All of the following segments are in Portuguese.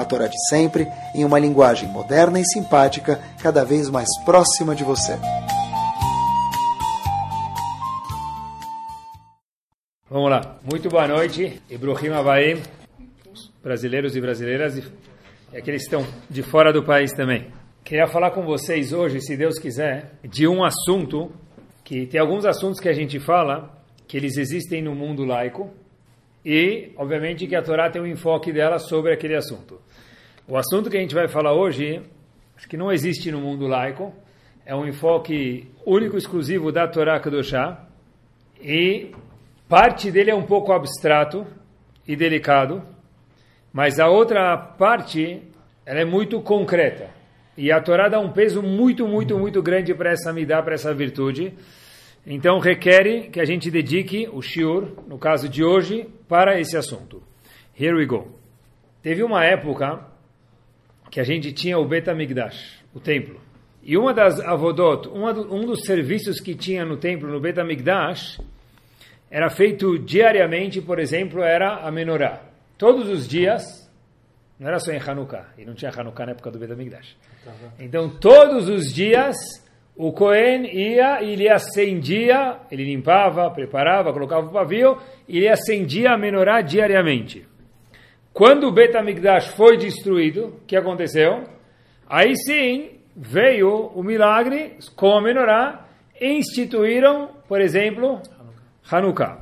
a Torá de sempre, em uma linguagem moderna e simpática, cada vez mais próxima de você. Vamos lá. Muito boa noite. Ibrahim Abaim, brasileiros e brasileiras e aqueles que estão de fora do país também. Queria falar com vocês hoje, se Deus quiser, de um assunto que tem alguns assuntos que a gente fala que eles existem no mundo laico, e, obviamente, que a Torá tem um enfoque dela sobre aquele assunto. O assunto que a gente vai falar hoje, acho que não existe no mundo laico, é um enfoque único, exclusivo da Torá Kedoshá, e parte dele é um pouco abstrato e delicado, mas a outra parte, ela é muito concreta. E a Torá dá um peso muito, muito, muito grande para essa midá, para essa virtude, então requer que a gente dedique o shiur, no caso de hoje, para esse assunto. Here we go. Teve uma época que a gente tinha o Bet HaMikdash, o templo. E uma das avodot, um dos serviços que tinha no templo, no Bet HaMikdash, era feito diariamente, por exemplo, era a menorá. Todos os dias, não era só em Hanukkah, e não tinha Hanukkah na época do Bet HaMikdash. Então, todos os dias o Cohen ia e ele acendia, ele limpava, preparava, colocava o pavio, e ele acendia a menorá diariamente. Quando o Bet HaMikdash foi destruído, o que aconteceu? Aí sim veio o milagre com a menorá instituíram, por exemplo, Hanukkah.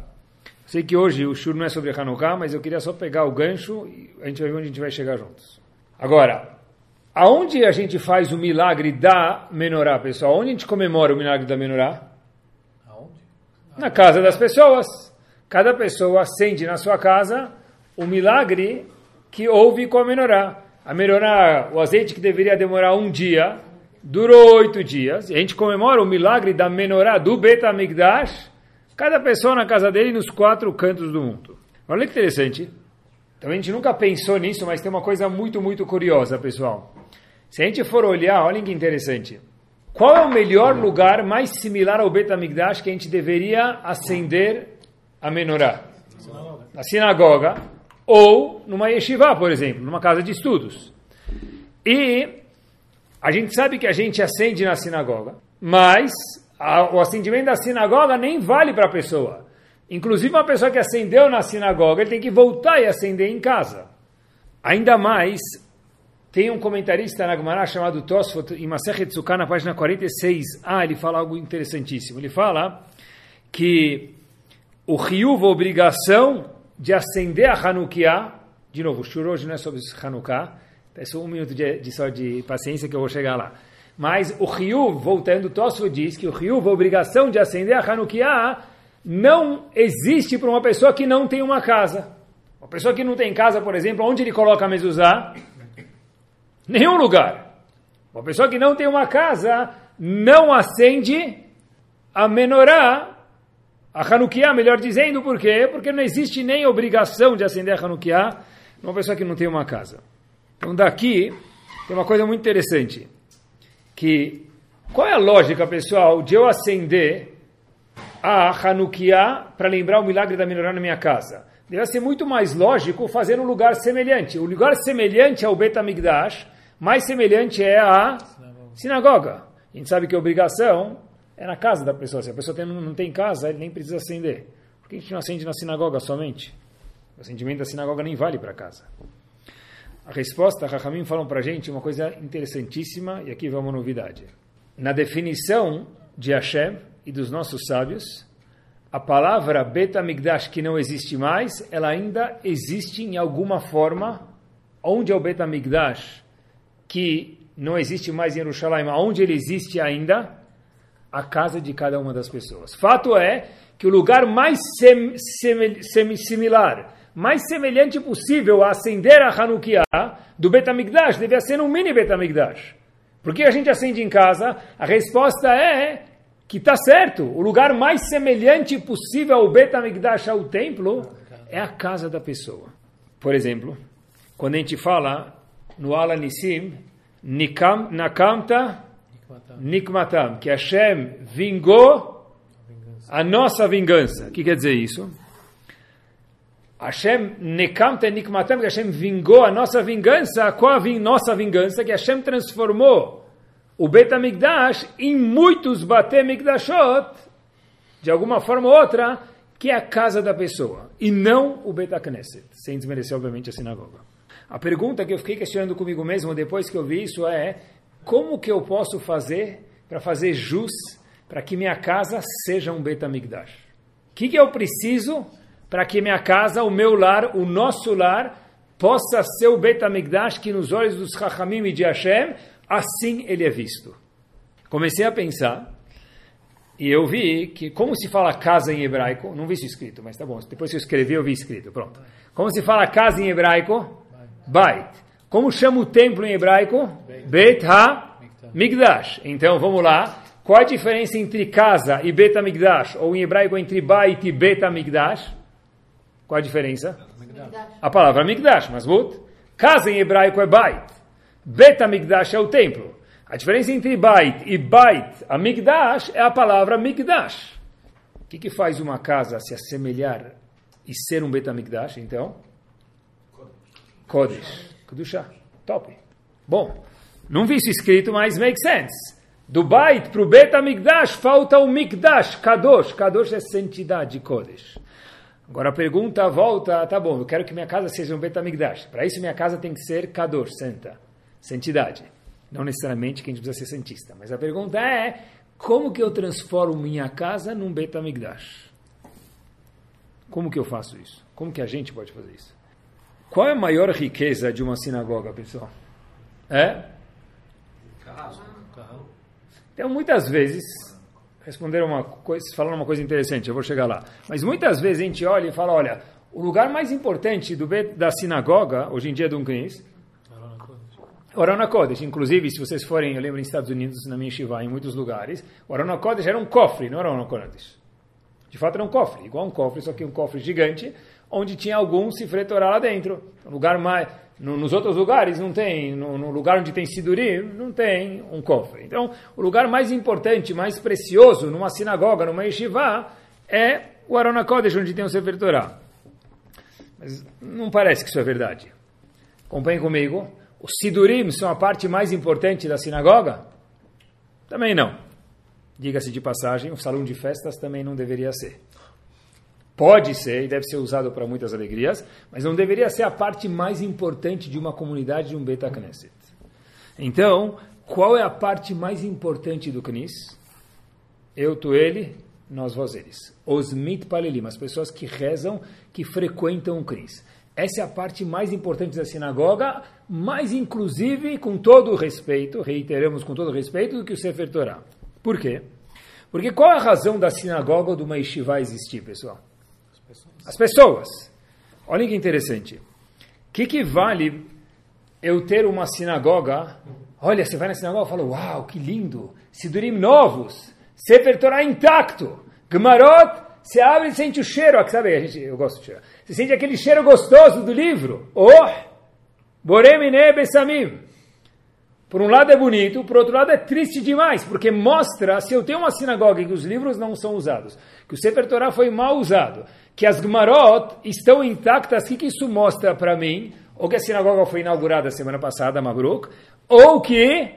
Sei que hoje o shur não é sobre Hanukkah, mas eu queria só pegar o gancho e a gente vai ver onde a gente vai chegar juntos. Agora, Aonde a gente faz o milagre da menorá, pessoal? Onde a gente comemora o milagre da menorá? Aonde? Na casa das pessoas. Cada pessoa acende na sua casa o milagre que houve com a menorá. A menorá, o azeite que deveria demorar um dia, durou oito dias. E a gente comemora o milagre da menorá do Bet HaMikdash, cada pessoa na casa dele nos quatro cantos do mundo. Olha que interessante. Então a gente nunca pensou nisso, mas tem uma coisa muito, muito curiosa, pessoal. Se a gente for olhar, olhem que interessante. Qual é o melhor lugar mais similar ao Bet HaMikdash que a gente deveria acender a menorá? Na sinagoga ou numa yeshiva, por exemplo, numa casa de estudos. E a gente sabe que a gente acende na sinagoga, mas a, o acendimento da sinagoga nem vale para a pessoa. Inclusive, uma pessoa que acendeu na sinagoga, ele tem que voltar e acender em casa. Ainda mais tem um comentarista na Gemara chamado Tosfot, em Masechet Sukkah, na página 46. Ah, ele fala algo interessantíssimo. Ele fala que o Ryuv, a obrigação de acender a Hanukkah, de novo, o hoje não é sobre Hanukkah, é só um minuto de, de, só de paciência que eu vou chegar lá. Mas o Ryuv, voltando, Tosfot diz que o Ryuv, a obrigação de acender a Hanukkah, não existe para uma pessoa que não tem uma casa. Uma pessoa que não tem casa, por exemplo, onde ele coloca a mezuzá? Nenhum lugar. Uma pessoa que não tem uma casa não acende a menorá, a Hanukkah, melhor dizendo, por quê? Porque não existe nem obrigação de acender a Hanukkah uma pessoa que não tem uma casa. Então daqui tem uma coisa muito interessante, que qual é a lógica, pessoal, de eu acender a Hanukkah para lembrar o milagre da menorá na minha casa? Deve ser muito mais lógico fazer um lugar semelhante. O lugar semelhante ao Bet HaMikdash mais semelhante é a sinagoga. A gente sabe que a obrigação é na casa da pessoa. Se a pessoa tem, não tem casa, ele nem precisa acender. Por que a gente não acende na sinagoga somente? O acendimento da sinagoga nem vale para casa. A resposta, Rahamim falam para a gente uma coisa interessantíssima, e aqui vamos uma novidade. Na definição de Hashem e dos nossos sábios, a palavra Betamigdash, que não existe mais, ela ainda existe em alguma forma. Onde é o Betamigdash? que não existe mais em Jerusalém, onde ele existe ainda, a casa de cada uma das pessoas. Fato é que o lugar mais sem, sem, sem, mais semelhante possível a acender a Hanukkah do Betamigdash devia ser um mini Betamigdash. Por que a gente acende em casa? A resposta é que está certo. O lugar mais semelhante possível ao Bet HaMikdash, ao templo, é a casa da pessoa. Por exemplo, quando a gente fala no Alanissim, Nikam, Nakamta Nikmatam, que Hashem vingou a nossa vingança. O que quer dizer isso? Hashem Nekamta Nikmatam, que Hashem vingou a nossa vingança. Qual a nossa vingança? Que Hashem transformou o Bet HaMikdash em muitos Bate Mikdashot, de alguma forma ou outra, que é a casa da pessoa, e não o Bet HaKnesset, sem desmerecer, obviamente, a sinagoga. A pergunta que eu fiquei questionando comigo mesmo depois que eu vi isso é como que eu posso fazer para fazer jus para que minha casa seja um Betamigdash? O que, que eu preciso para que minha casa, o meu lar, o nosso lar, possa ser o Betamigdash que nos olhos dos Chachamim e de Hashem, assim ele é visto? Comecei a pensar e eu vi que, como se fala casa em hebraico, não vi isso escrito, mas tá bom, depois que eu escrevi eu vi escrito, pronto. Como se fala casa em hebraico? Bait. Como chama o templo em hebraico? Beit Ha-Migdash. Então, vamos lá. Qual a diferença entre casa e Beit HaMikdash? Ou em hebraico entre Bait e Beit HaMikdash? Qual a diferença? A palavra Migdash, Masmut. Casa em hebraico é Bait. Beit HaMikdash é o templo. A diferença entre Bait e Bait Amigdash é a palavra Migdash. O que, que faz uma casa se assemelhar e ser um Beit HaMikdash, então? Kodesh. Kedushá. Top. Bom, não vi isso escrito, mas make sense. Do Bait para o Bet HaMikdash falta o Mikdash, Kadosh. Kadosh é santidade, Kodesh. Agora a pergunta volta, tá bom, eu quero que minha casa seja um Bet HaMikdash. Para isso minha casa tem que ser Kadosh, santa, santidade. Não necessariamente que a gente precisa ser santista, mas a pergunta é, como que eu transformo minha casa num Bet HaMikdash? Como que eu faço isso? Como que a gente pode fazer isso? Qual é a maior riqueza de uma sinagoga, pessoal? É? Então, muitas vezes, responderam uma coisa, falaram uma coisa interessante, eu vou chegar lá. Mas muitas vezes a gente olha e fala, olha, o lugar mais importante do, da sinagoga, hoje em dia, de um Knis, Orana Kodesh. Inclusive, se vocês forem, eu lembro, nos Estados Unidos, na minha Shiva, em muitos lugares, Orana Kodesh era um cofre, não era um Kodesh. De fato, era um cofre, igual um cofre, só que um cofre gigante, onde tinha algum Sifre Torah lá dentro. Lugar mais, no, nos outros lugares não tem, no, no, lugar onde tem Sidurim, não tem um cofre. Então, o lugar mais importante, mais precioso numa sinagoga, numa yeshiva, é o Arona Kodesh, onde tem o Sefer Torah. Mas não parece que isso é verdade. Acompanhem comigo. Os Sidurim são a parte mais importante da sinagoga? Também não. Diga-se de passagem, o salão de festas também não deveria ser. Pode ser e deve ser usado para muitas alegrias, mas não deveria ser a parte mais importante de uma comunidade de um Beta Knesset. Então, qual é a parte mais importante do Knis? Eu, tu, ele, nós, vós, eles. Os mitpalelim, as pessoas que rezam, que frequentam o Knis. Essa é a parte mais importante da sinagoga, mais inclusive, com todo o respeito, reiteramos com todo o respeito, do que o Sefer Torah. Por quê? Porque qual é a razão da sinagoga ou de uma yeshiva existir, pessoal? As pessoas. Olhem que interessante. O que, que vale eu ter uma sinagoga? Olha, você vai na sinagoga e fala, uau, que lindo. Sidurim novos. Sefer Torah intacto. Gmarot, você abre e sente o cheiro. Sabe, a gente, eu gosto de cheiro. Você sente aquele cheiro gostoso do livro. Oh! Boremine Bessamim. Por um lado é bonito, por outro lado é triste demais, porque mostra, se eu tenho uma sinagoga que os livros não são usados, que o Sefer Torah foi mal usado, que as Gmarot estão intactas, o que, que isso mostra para mim? Ou que a sinagoga foi inaugurada semana passada, Mabruk, ou que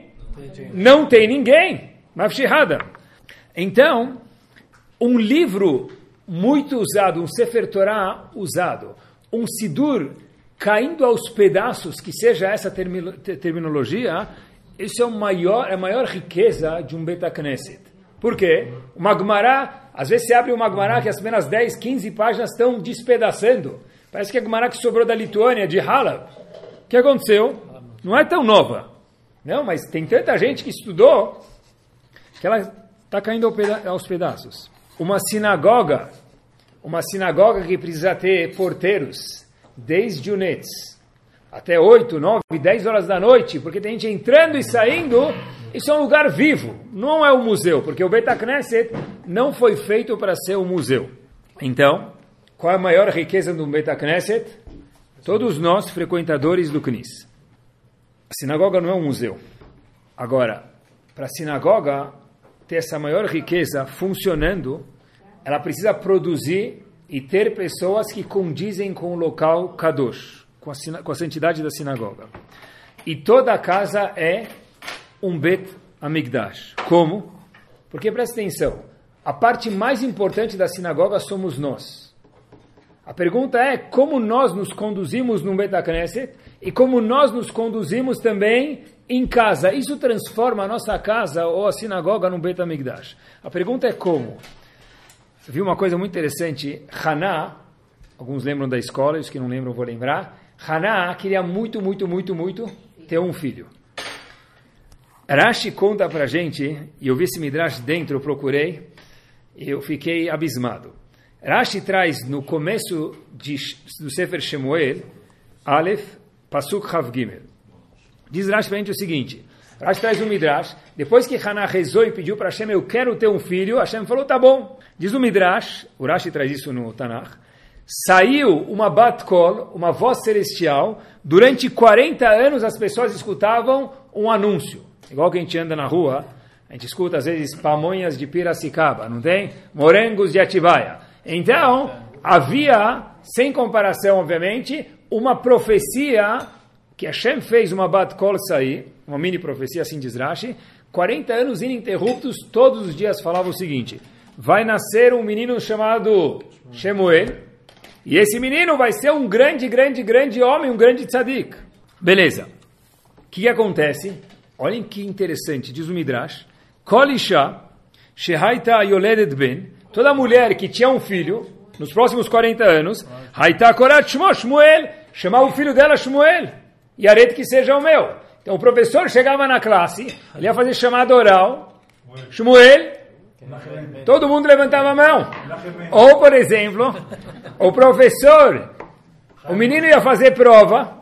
não tem ninguém, Mafshihada. Então, um livro muito usado, um Sefer Torah usado, um Sidur caindo aos pedaços, que seja essa terminologia, isso é, o maior, é a maior riqueza de um Beta Knesset. Por quê? O Magmará, às vezes você abre o Magmará que as primeiras 10, 15 páginas estão despedaçando. Parece que é a Magmará que sobrou da Lituânia, de Halab. O que aconteceu? Não é tão nova. Não, mas tem tanta gente que estudou que ela está caindo aos pedaços. Uma sinagoga, uma sinagoga que precisa ter porteiros, desde o Netz até 8, 9, 10 horas da noite, porque tem gente entrando e saindo, Isso é um lugar vivo, não é um museu, porque o Beit Knesset não foi feito para ser um museu. Então, qual é a maior riqueza do Beit Knesset? Todos nós, frequentadores do Knis. A sinagoga não é um museu. Agora, para a sinagoga ter essa maior riqueza funcionando, ela precisa produzir e ter pessoas que condizem com o local Kadosh, com a, com a santidade da sinagoga. E toda a casa é um Bet Amigdash. Como? Porque presta atenção, a parte mais importante da sinagoga somos nós. A pergunta é como nós nos conduzimos no Bet Knesset e como nós nos conduzimos também em casa. Isso transforma a nossa casa ou a sinagoga num Bet Amigdash. A pergunta é como? Você viu uma coisa muito interessante? Haná, alguns lembram da escola, os que não lembram vou lembrar. Haná queria muito, muito, muito, muito ter um filho. Rashi conta pra gente, e eu vi esse Midrash dentro, eu procurei, e eu fiquei abismado. Rashi traz no começo de, do Sefer Shemuel, Aleph, Pasuk Chav Gimel. Diz Rashi pra gente o seguinte, Rashi traz um Midrash, depois que Haná rezou e pediu para Hashem, eu quero ter um filho, Hashem falou, tá bom. Diz o Midrash, o Rashi traz isso no Tanakh, saiu uma bat kol, uma voz celestial, durante 40 anos as pessoas escutavam um anúncio. Igual que a gente anda na rua, a gente escuta às vezes pamonhas de Piracicaba, não tem? Morengos de Atibaia. Então, havia, sem comparação, obviamente, uma profecia que Hashem fez uma Bat Kol sair, uma mini profecia, assim diz Rashi, 40 anos ininterruptos, todos os dias falava o seguinte, vai nascer um menino chamado Shemuel, e esse menino vai ser um grande, grande, grande homem, um grande tzadik. Beleza. O que, que acontece? Olhem que interessante, diz o Midrash. Kolisha, Shehaita Yoledet Ben, toda mulher que tinha um filho, nos próximos 40 anos, Haita Korat Shmuel, chamava o filho dela Shmuel, e aret que seja o meu. Então o professor chegava na classe, ele ia fazer chamada oral, Shmuel, todo mundo levantava a mão. Ou, por exemplo, o professor, o menino ia fazer prova,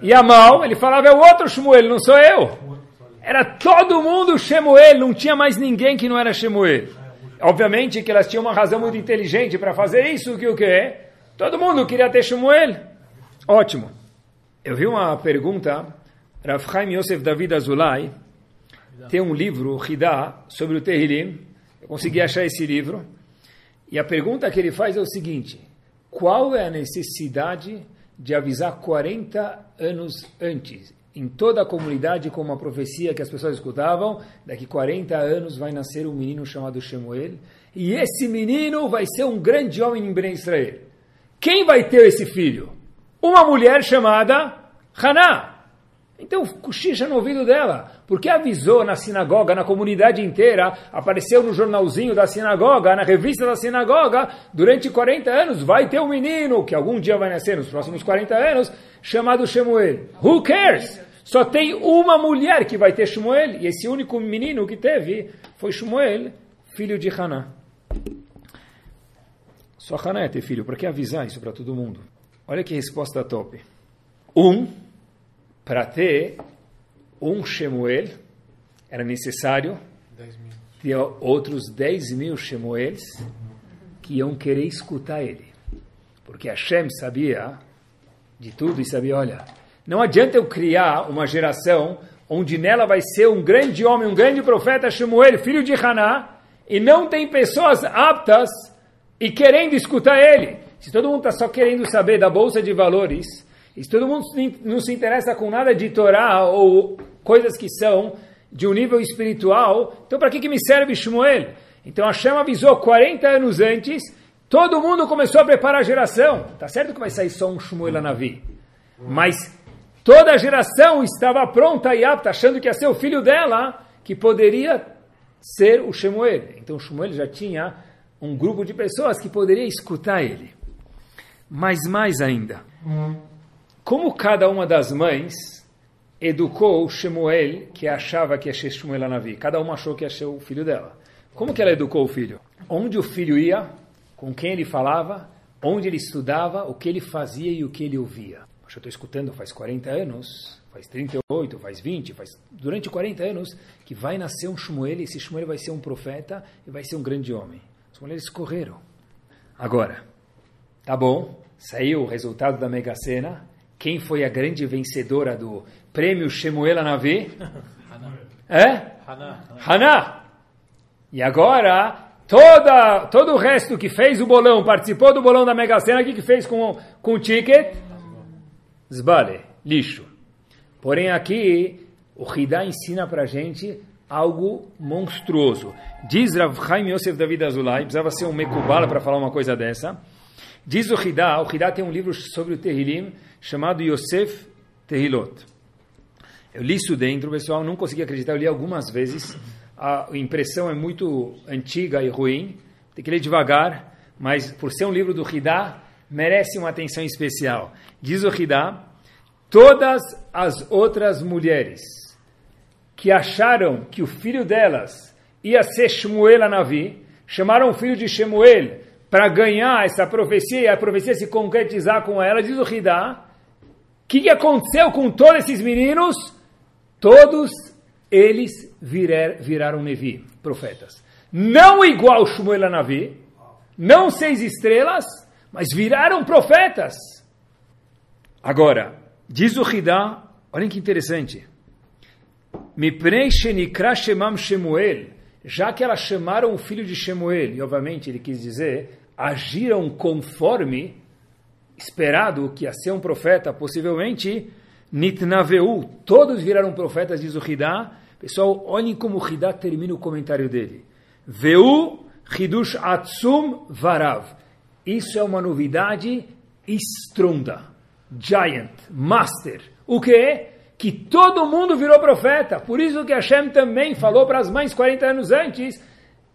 ia mal, ele falava, é o outro Shmuel, não sou eu. Era todo mundo Shemuel, não tinha mais ninguém que não era Shemuel. Obviamente que elas tinham uma razão muito inteligente para fazer isso, que o que é? Todo mundo queria ter Shemuel. Ótimo. Eu vi uma pergunta, Rav Chaim Yosef David Azulay, tem um livro, Hidá, sobre o Tehillim. Eu consegui achar esse livro. E a pergunta que ele faz é o seguinte, qual é a necessidade de avisar 40 anos antes? Em toda a comunidade com uma profecia que as pessoas escutavam, daqui 40 anos vai nascer um menino chamado Shemuel, e esse menino vai ser um grande homem em Ben Israel. Quem vai ter esse filho? Uma mulher chamada Haná. Então, cochicha no ouvido dela, porque avisou na sinagoga, na comunidade inteira, apareceu no jornalzinho da sinagoga, na revista da sinagoga, durante 40 anos, vai ter um menino, que algum dia vai nascer nos próximos 40 anos, chamado Shemuel. Who cares? Só tem uma mulher que vai ter Shmuel, e esse único menino que teve foi Shmuel, filho de Haná. Só Haná ia ter filho, por que avisar isso para todo mundo? Olha que resposta top. Um, para ter um Shemuel, era necessário ter outros 10 mil Shemuels que iam querer escutar ele. Porque Hashem sabia de tudo e sabia, olha, não adianta eu criar uma geração onde nela vai ser um grande homem, um grande profeta, Shemuel, filho de Haná, e não tem pessoas aptas e querendo escutar ele. Se todo mundo está só querendo saber da bolsa de valores, e se todo mundo não se interessa com nada de Torá ou coisas que são de um nível espiritual, então para que, que me serve Shmuel? Então Hashem avisou 40 anos antes, todo mundo começou a preparar a geração. Tá certo que vai sair só um Shmuel Navi, mas Toda a geração estava pronta e apta, achando que ia ser o filho dela, que poderia ser o Shemuel. Então Shemuel já tinha um grupo de pessoas que poderia escutar ele. Mas mais ainda, como cada uma das mães educou Shemuel, que achava que ia ser Shemuel Anavi, cada uma achou que ia ser o filho dela. Como que ela educou o filho? Onde o filho ia, com quem ele falava, onde ele estudava, o que ele fazia e o que ele ouvia. Eu estou escutando faz 40 anos, faz 38, faz 20, faz durante 40 anos, que vai nascer um Shmuel, e esse Shmuel vai ser um profeta e vai ser um grande homem. Os mulheres correram. Agora, tá bom, saiu o resultado da Mega Sena. Quem foi a grande vencedora do prêmio Shemuel Anavi? É? Haná. Haná. E agora, toda, todo o resto que fez o bolão, participou do bolão da Mega Sena, o que, que fez com, com o ticket? Zbale, lixo. Porém aqui, o Hidá ensina para gente algo monstruoso. Diz Rav Chaim Yosef David Azulay, precisava ser um mekubala para falar uma coisa dessa. Diz o Hidá, o Hidá tem um livro sobre o Terrilim chamado Yosef Tehilot. Eu li isso dentro, pessoal, não consegui acreditar, eu li algumas vezes. A impressão é muito antiga e ruim, tem que ler devagar, mas por ser um livro do Hidá, merece uma atenção especial. Diz o Hidá, todas as outras mulheres que acharam que o filho delas ia ser Shmuel Anavi, chamaram o filho de Shmuel para ganhar essa profecia e a profecia se concretizar com ela, diz o Hidá, o que, que aconteceu com todos esses meninos? Todos eles virar, viraram Nevi, profetas. Não igual Shmuel Anavi, não seis estrelas, mas viraram profetas. Agora, diz o Hidá, olhem que interessante. Shemuel, já que elas chamaram o filho de Shemuel, e obviamente ele quis dizer, agiram conforme esperado que ia ser um profeta, possivelmente, Nitnaveu, todos viraram profetas, diz o Hidá. Pessoal, olhem como o Hidá termina o comentário dele. Veu Hidush Atsum Varav. Isso é uma novidade estronda. Giant, master. O que? Que todo mundo virou profeta. Por isso que Hashem também falou para as mães 40 anos antes,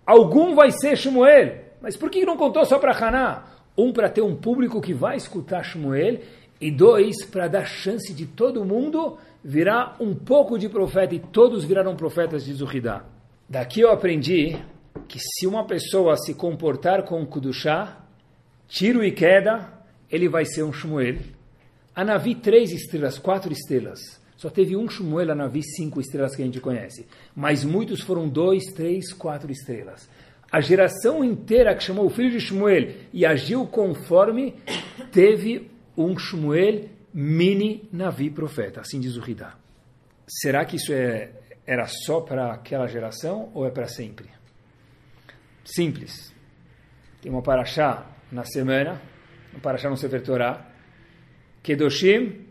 algum vai ser Shmuel. Mas por que não contou só para Haná? Um, para ter um público que vai escutar Shmuel, e dois, para dar chance de todo mundo virar um pouco de profeta, e todos viraram profetas de Zuhidá. Daqui eu aprendi que se uma pessoa se comportar com Kudushá, tiro e queda, ele vai ser um Shmuel. A Navi, três estrelas, quatro estrelas. Só teve um Shmuel, a Navi, cinco estrelas que a gente conhece. Mas muitos foram dois, três, quatro estrelas. A geração inteira que chamou o filho de Shmuel e agiu conforme, teve um Shmuel mini Navi profeta. Assim diz o Hidá. Será que isso é, era só para aquela geração ou é para sempre? Simples. Tem uma paraxá na semana, no Parashá no Sefer Torah, Kedoshim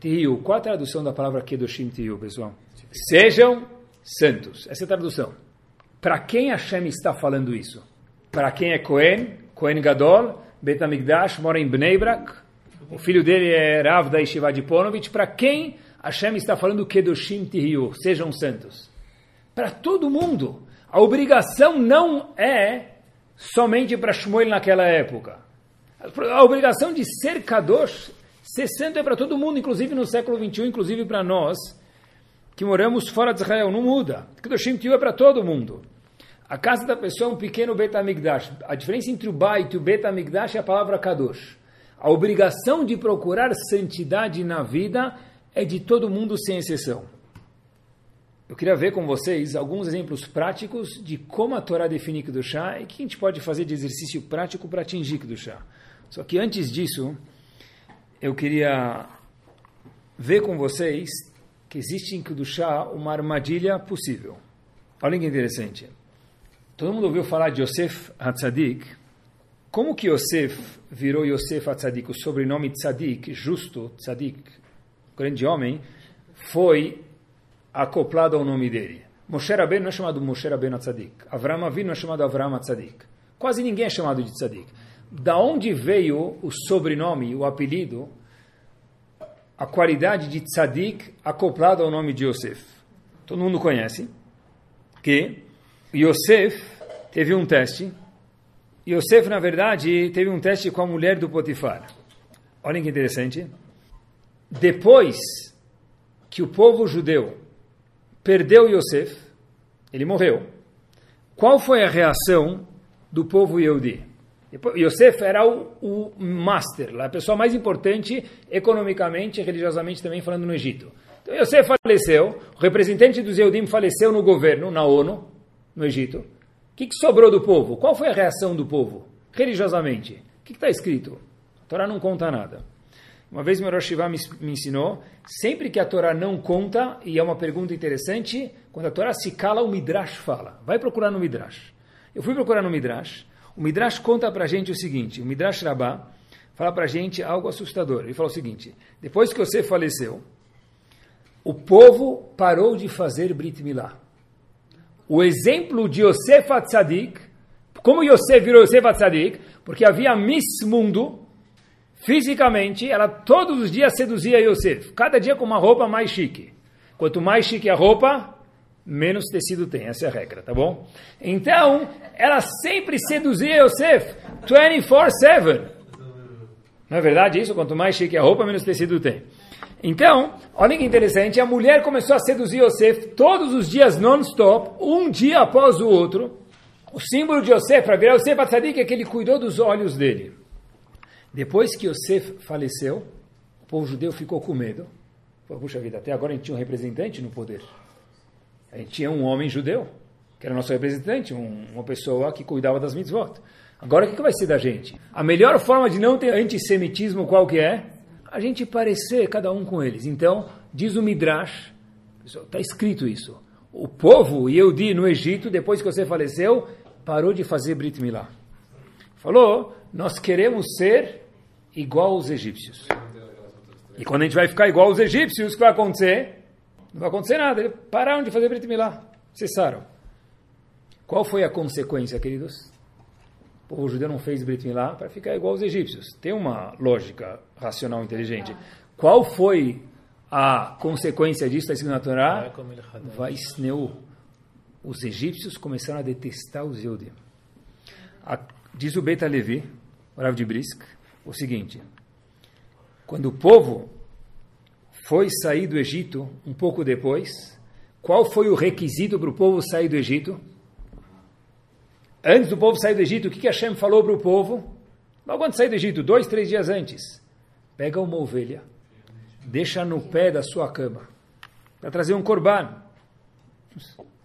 Tiyu. Qual a tradução da palavra Kedoshim Tiyu, pessoal? Sejam santos. Essa é a tradução. Para quem Hashem está falando isso? Para quem é Cohen, Cohen Gadol, Bet HaMikdash, mora em Bnei Brak, o filho dele é Rav da Yeshiva de Ponovitch, para quem Hashem está falando Kedoshim Tiyu, sejam santos? Para todo mundo. A obrigação não é somente para Shmuel naquela época. A obrigação de ser Kadosh, ser santo é para todo mundo, inclusive no século XXI, inclusive para nós, que moramos fora de Israel, não muda. Kedoshim Tiyu é para todo mundo. A casa da pessoa é um pequeno Bet HaMikdash. A diferença entre o Bait e o Bet HaMikdash é a palavra Kadosh. A obrigação de procurar santidade na vida é de todo mundo sem exceção. Eu queria ver com vocês alguns exemplos práticos de como a Torá define Kedushá e o que a gente pode fazer de exercício prático para atingir Kedushá. Só que antes disso, eu queria ver com vocês que existe em Kedushá uma armadilha possível. Olha que interessante. Todo mundo ouviu falar de Yosef Hatzadik. Como que Yosef virou Yosef Hatzadik? O sobrenome Tzadik, justo, Tzadik, grande homem, foi acoplado ao nome dele. Moshe Rabbeinu não é chamado Moshe Rabbeinu Tzadik. Avram Avinu é chamado Avram Tzadik. Quase ninguém é chamado de Tzadik. Da onde veio o sobrenome, o apelido, a qualidade de Tzadik acoplado ao nome de Yosef? Todo mundo conhece que Yosef teve um teste. Yosef, na verdade, teve um teste com a mulher do Potifar. Olhem que interessante. Depois que o povo judeu perdeu Yosef, ele morreu. Qual foi a reação do povo Yehudi? Yosef era o, o master, a pessoa mais importante economicamente e religiosamente também falando no Egito. Então Yosef faleceu, o representante dos Eudim faleceu no governo, na ONU, no Egito. O que, que sobrou do povo? Qual foi a reação do povo, religiosamente? O que está escrito? A Torá não conta nada. Uma vez meu Rosh me, ensinou, sempre que a Torá não conta, e é uma pergunta interessante, quando a Torá se cala, o Midrash fala. Vai procurar no Midrash. Eu fui procurar no Midrash, o Midrash conta para gente o seguinte, o Midrash Rabbah fala para gente algo assustador. Ele fala o seguinte, depois que você faleceu, o povo parou de fazer Brit Milá. O exemplo de Yosef Atzadik, como Yosef virou Yosef Atzadik, porque havia Miss Mundo, fisicamente, ela todos os dias seduzia Yosef, cada dia com uma roupa mais chique. Quanto mais chique a roupa, menos tecido tem, essa é a regra, tá bom? Então, ela sempre seduzia Yosef 24-7. Não é verdade isso? Quanto mais chique a roupa, menos tecido tem. Então, olha que interessante, a mulher começou a seduzir Yosef todos os dias non-stop, um dia após o outro. O símbolo de Yosef, para virar Yosef Atzadik, é que ele cuidou dos olhos dele. Depois que Yosef faleceu, o povo judeu ficou com medo. Puxa vida, até agora a gente tinha um representante no poder. A gente tinha um homem judeu, que era nosso representante, um, uma pessoa que cuidava das mitzvot. Agora o que, que vai ser da gente? A melhor forma de não ter antissemitismo qual que é? A gente parecer cada um com eles. Então, diz o Midrash, está escrito isso. O povo Yehudi no Egito, depois que você faleceu, parou de fazer Brit Milá. Falou, nós queremos ser igual aos egípcios. E quando a gente vai ficar igual aos egípcios, o que vai acontecer? Não vai acontecer nada. Eles pararam de fazer Brit Milá. Cessaram. Qual foi a consequência, queridos? O povo judeu não fez Brit Milá para ficar igual aos egípcios. Tem uma lógica racional inteligente. Qual foi a consequência disso? Está escrito na Torá? Os egípcios começaram a detestar os Eudim. Diz o Beta Levi, o Rav de Brisk, o seguinte: quando o povo foi sair do Egito um pouco depois, qual foi o requisito para o povo sair do Egito? Antes do povo sair do Egito, o que, que Hashem falou para o povo? Logo antes de sair do Egito, dois, três dias antes, pega uma ovelha, deixa no pé da sua cama, para trazer um corban.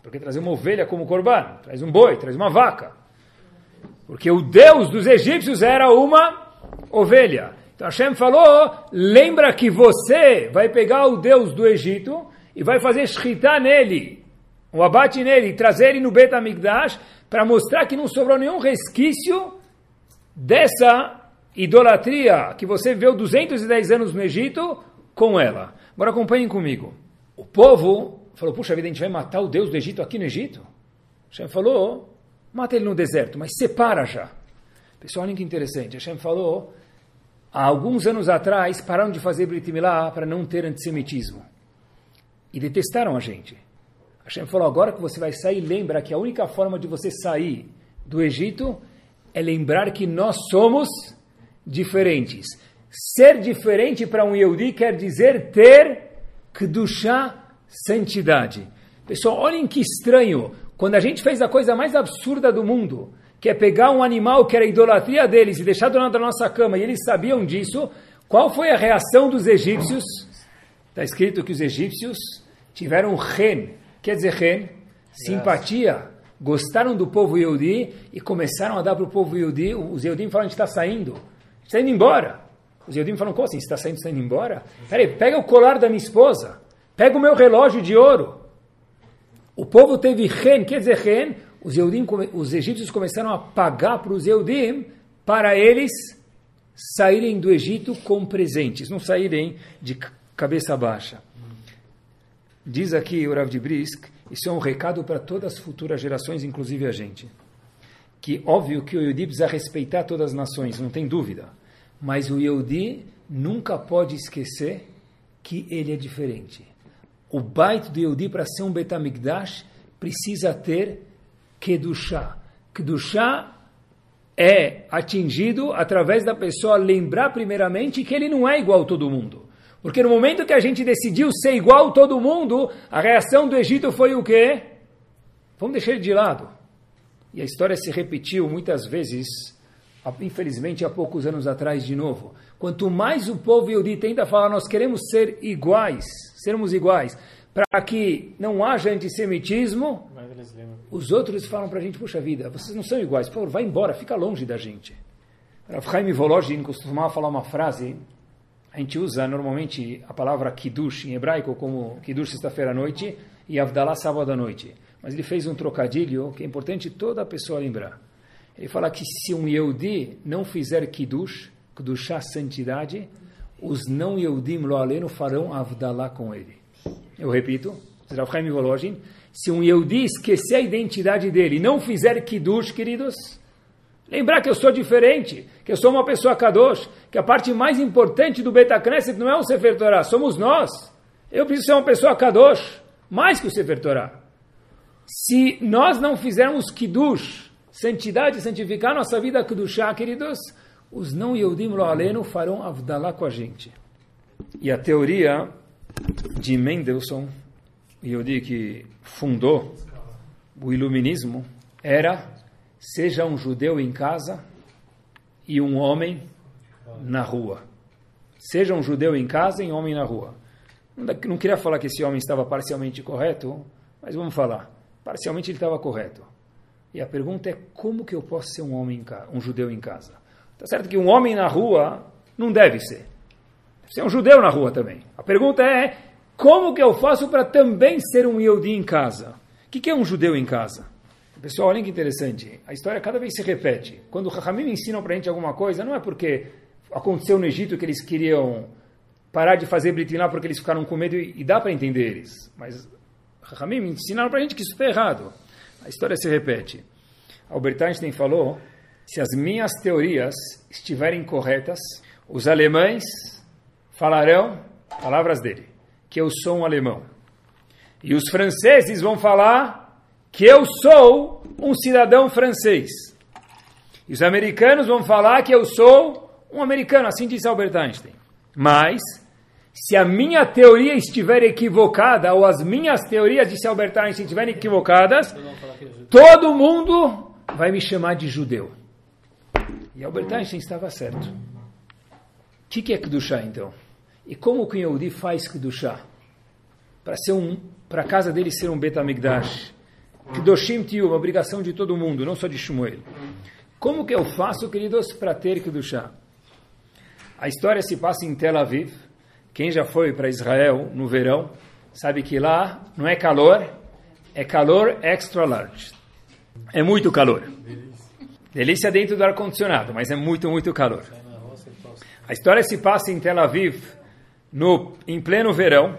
Porque trazer uma ovelha como corban? Traz um boi, traz uma vaca. Porque o Deus dos egípcios era uma ovelha. Então Hashem falou, lembra que você vai pegar o Deus do Egito e vai fazer shkita nele, o abate nele, trazer ele no Bet HaMikdash para mostrar que não sobrou nenhum resquício dessa idolatria que você viveu 210 anos no Egito com ela. Agora acompanhem comigo. O povo falou, puxa vida, a gente vai matar o Deus do Egito aqui no Egito? Hashem falou, mata ele no deserto, mas separa já. Pessoal, olha que interessante. Hashem falou, há alguns anos atrás, pararam de fazer Brit Milá para não ter antissemitismo. E detestaram a gente. Hashem falou, agora que você vai sair, lembra que a única forma de você sair do Egito é lembrar que nós somos diferentes. Ser diferente para um Yehudi quer dizer ter Kedushá, santidade. Pessoal, olhem que estranho. Quando a gente fez a coisa mais absurda do mundo, que é pegar um animal que era a idolatria deles e deixar do lado da nossa cama, e eles sabiam disso, qual foi a reação dos egípcios? Está escrito que os egípcios tiveram ren, quer dizer ren, simpatia, gostaram do povo Yehudi e começaram a dar para o povo Yehudi, os Yehudim falaram, a gente está saindo, a gente está indo embora. Os Yehudim falam, como assim, você está saindo, está indo embora? Peraí, pega o colar da minha esposa, pega o meu relógio de ouro. O povo teve ren, quer dizer ren, os, Eudim, os egípcios começaram a pagar para os Eudim para eles saírem do Egito com presentes, não saírem de cabeça baixa. Diz aqui o Rav de Brisk, isso é um recado para todas as futuras gerações, inclusive a gente. Que óbvio que o Yehudi precisa respeitar todas as nações, não tem dúvida. Mas o Yehudi nunca pode esquecer que ele é diferente. O baita do Yehudi, para ser um Betamigdash, precisa ter Kedushá. Kedushá é atingido através da pessoa lembrar primeiramente que ele não é igual a todo mundo. Porque no momento que a gente decidiu ser igual a todo mundo, a reação do Egito foi o quê? Vamos deixar ele de lado. E a história se repetiu muitas vezes infelizmente há poucos anos atrás de novo. Quanto mais o povo Yehudi tenta falar, nós queremos ser iguais, sermos iguais, para que não haja antissemitismo, os outros falam para a gente, puxa vida, vocês não são iguais, por favor, vai embora, fica longe da gente. Rav Chaim Volozhin costumava falar uma frase, a gente usa normalmente a palavra Kiddush em hebraico como Kiddush sexta-feira à noite e Avdalah sábado à noite. Mas ele fez um trocadilho que é importante toda pessoa lembrar. Ele fala que se um Yehudi não fizer Kiddush, Kedushá, santidade, os não Yehudim lo aleno farão Avdalah com ele. Eu repito, Rav Chaim Volozhin, se um Yehudi esquecer a identidade dele e não fizer Kiddush, queridos, lembrar que eu sou diferente, que eu sou uma pessoa Kadosh, que a parte mais importante do Beta Knesset não é o Sefer Torah, somos nós. Eu preciso ser uma pessoa Kadosh, mais que o Sefer Torah. Se nós não fizermos Kiddush, santidade, santificar nossa vida Kedushá, queridos, os não Yehudim Lo Aleno farão Avdalá com a gente. E a teoria de Mendelssohn, Yehudi que fundou o iluminismo, era seja um judeu em casa e um homem na rua. Seja um judeu em casa e um homem na rua. Não queria falar que esse homem estava parcialmente correto, mas vamos falar. Parcialmente ele estava correto. E a pergunta é como que eu posso ser um homem, um judeu em casa? Tá certo que um homem na rua não deve ser. Deve ser um judeu na rua também. A pergunta é como que eu faço para também ser um Yehudi em casa? O que, que é um judeu em casa? Pessoal, olhem que interessante. A história cada vez se repete. Quando o Rahamim ensinam para a gente alguma coisa, não é porque aconteceu no Egito que eles queriam parar de fazer Brit Milá porque eles ficaram com medo e, e dá para entender eles. Mas Rahamim ensinaram para a gente que isso está errado. A história se repete. Albert Einstein falou: se as minhas teorias estiverem corretas, os alemães falarão palavras dele, que eu sou um alemão. E os franceses vão falar que eu sou um cidadão francês. E os americanos vão falar que eu sou um americano, assim disse Albert Einstein. Mas, se a minha teoria estiver equivocada, ou as minhas teorias, disse Albert Einstein, estiverem equivocadas, todo mundo vai me chamar de judeu. E Albert Einstein estava certo. O que, que é Kedushá, então? E como o Yehudi faz Kedushá? Para ser um, para a casa dele ser um Betamigdash. Kedoshim Tiu, uma obrigação de todo mundo, não só de Shmuel. Como que eu faço, queridos, para ter Kedushá? A história se passa em Tel Aviv. Quem já foi para Israel no verão sabe que lá não é calor, é calor extra large. É muito calor. Delícia dentro do ar-condicionado, mas é muito, muito calor. A história se passa em Tel Aviv, no, em pleno verão,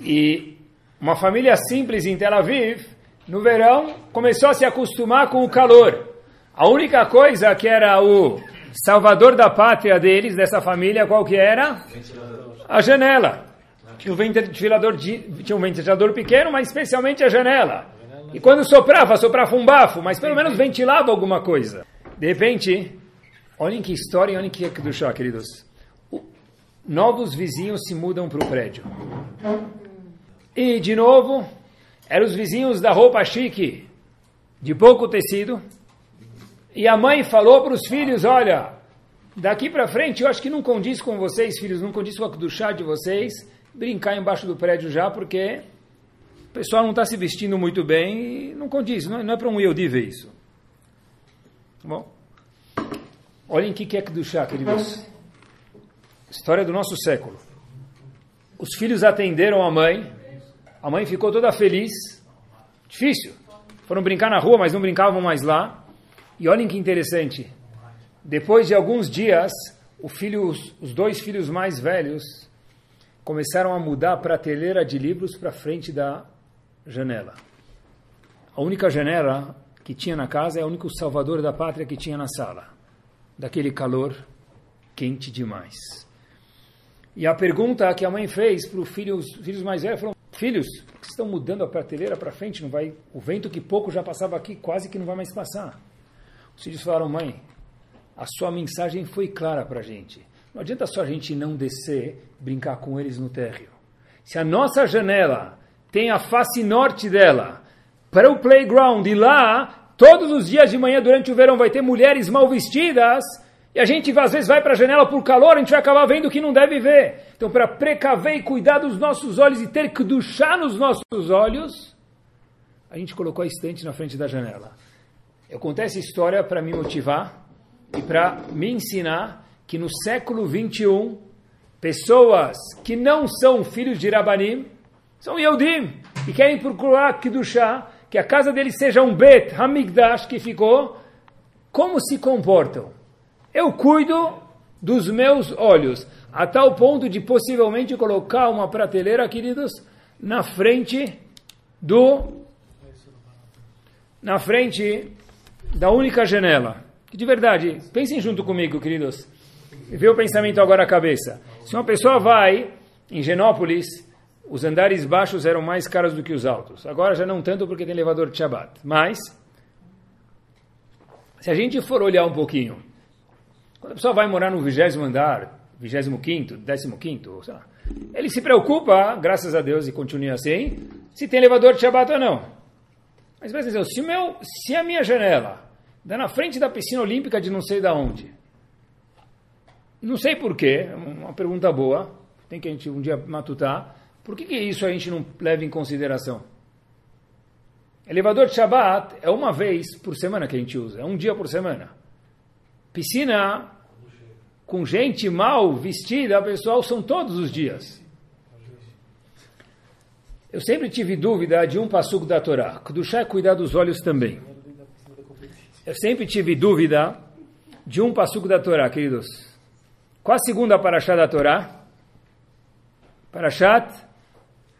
e uma família simples em Tel Aviv, no verão, começou a se acostumar com o calor. A única coisa que era o salvador da pátria deles, dessa família, qual que era? A janela. Tinha um ventilador, tinha um ventilador pequeno, mas especialmente a janela. E quando soprava, soprava um bafo, mas pelo menos ventilava alguma coisa. De repente, olhem que história, olhem que do chá, queridos. Novos vizinhos se mudam para o prédio. E, de novo, eram os vizinhos da roupa chique, de pouco tecido. E a mãe falou para os filhos, olha, daqui para frente eu acho que não condiz com vocês, filhos, não condiz com do chá de vocês, brincar embaixo do prédio já, porque o pessoal não está se vestindo muito bem e não condiz, não é, não é para um Yehudi ver isso. Tá bom, olhem o que é Kedushá, queridos. História do nosso século. Os filhos atenderam a mãe, a mãe ficou toda feliz. Difícil. Foram brincar na rua, mas não brincavam mais lá. E olhem que interessante. Depois de alguns dias, filho, os dois filhos mais velhos começaram a mudar a prateleira de livros para frente da janela. A única janela que tinha na casa é o único salvador da pátria que tinha na sala. Daquele calor quente demais. E a pergunta que a mãe fez para os filhos, mais velhos, falou, filhos, por que estão mudando a prateleira para frente? Não vai, o vento que pouco já passava aqui, quase que não vai mais passar. Os filhos falaram, mãe, a sua mensagem foi clara para a gente. Não adianta só a gente não descer, brincar com eles no térreo. Se a nossa janela tem a face norte dela para o playground e lá Todos os dias de manhã, durante o verão, vai ter mulheres mal vestidas e a gente às vezes vai para a janela por calor, a gente vai acabar vendo o que não deve ver. Então, para precaver e cuidar dos nossos olhos e ter que duchar nos nossos olhos, a gente colocou a estante na frente da janela. Eu contei essa história para me motivar e para me ensinar que no século 21, pessoas que não são filhos de Rabanim, são Yehudim, e querem procurar Kiddushah, que a casa deles seja um Bet Hamigdash que ficou, como se comportam? Eu cuido dos meus olhos, a tal ponto de possivelmente colocar uma prateleira, queridos, na frente do na frente da única janela. De verdade, pensem junto comigo, queridos. Vê o pensamento agora à cabeça. Se uma pessoa vai em Genópolis, os andares baixos eram mais caros do que os altos. Agora já não tanto porque tem elevador de Shabbat. Mas, se a gente for olhar um pouquinho, quando a pessoa vai morar no vigésimo andar, vigésimo quinto, décimo quinto, ele se preocupa, graças a Deus, e continua assim, se tem elevador de Shabbat ou não. Mas, exemplo, se, meu, se a minha janela dá na frente da piscina olímpica de não sei da onde, não sei porquê, é uma pergunta boa, tem que a gente um dia matutar, por que, que isso a gente não leva em consideração? Elevador de Shabbat é uma vez por semana que a gente usa, é um dia por semana. Piscina com gente mal vestida, pessoal, são todos os dias. Eu sempre tive dúvida de um passuco da Torá. Kudushá é cuidar dos olhos também. Eu sempre tive dúvida de um passuco da Torá, queridos. Qual a segunda paraxá da Torá? Parashat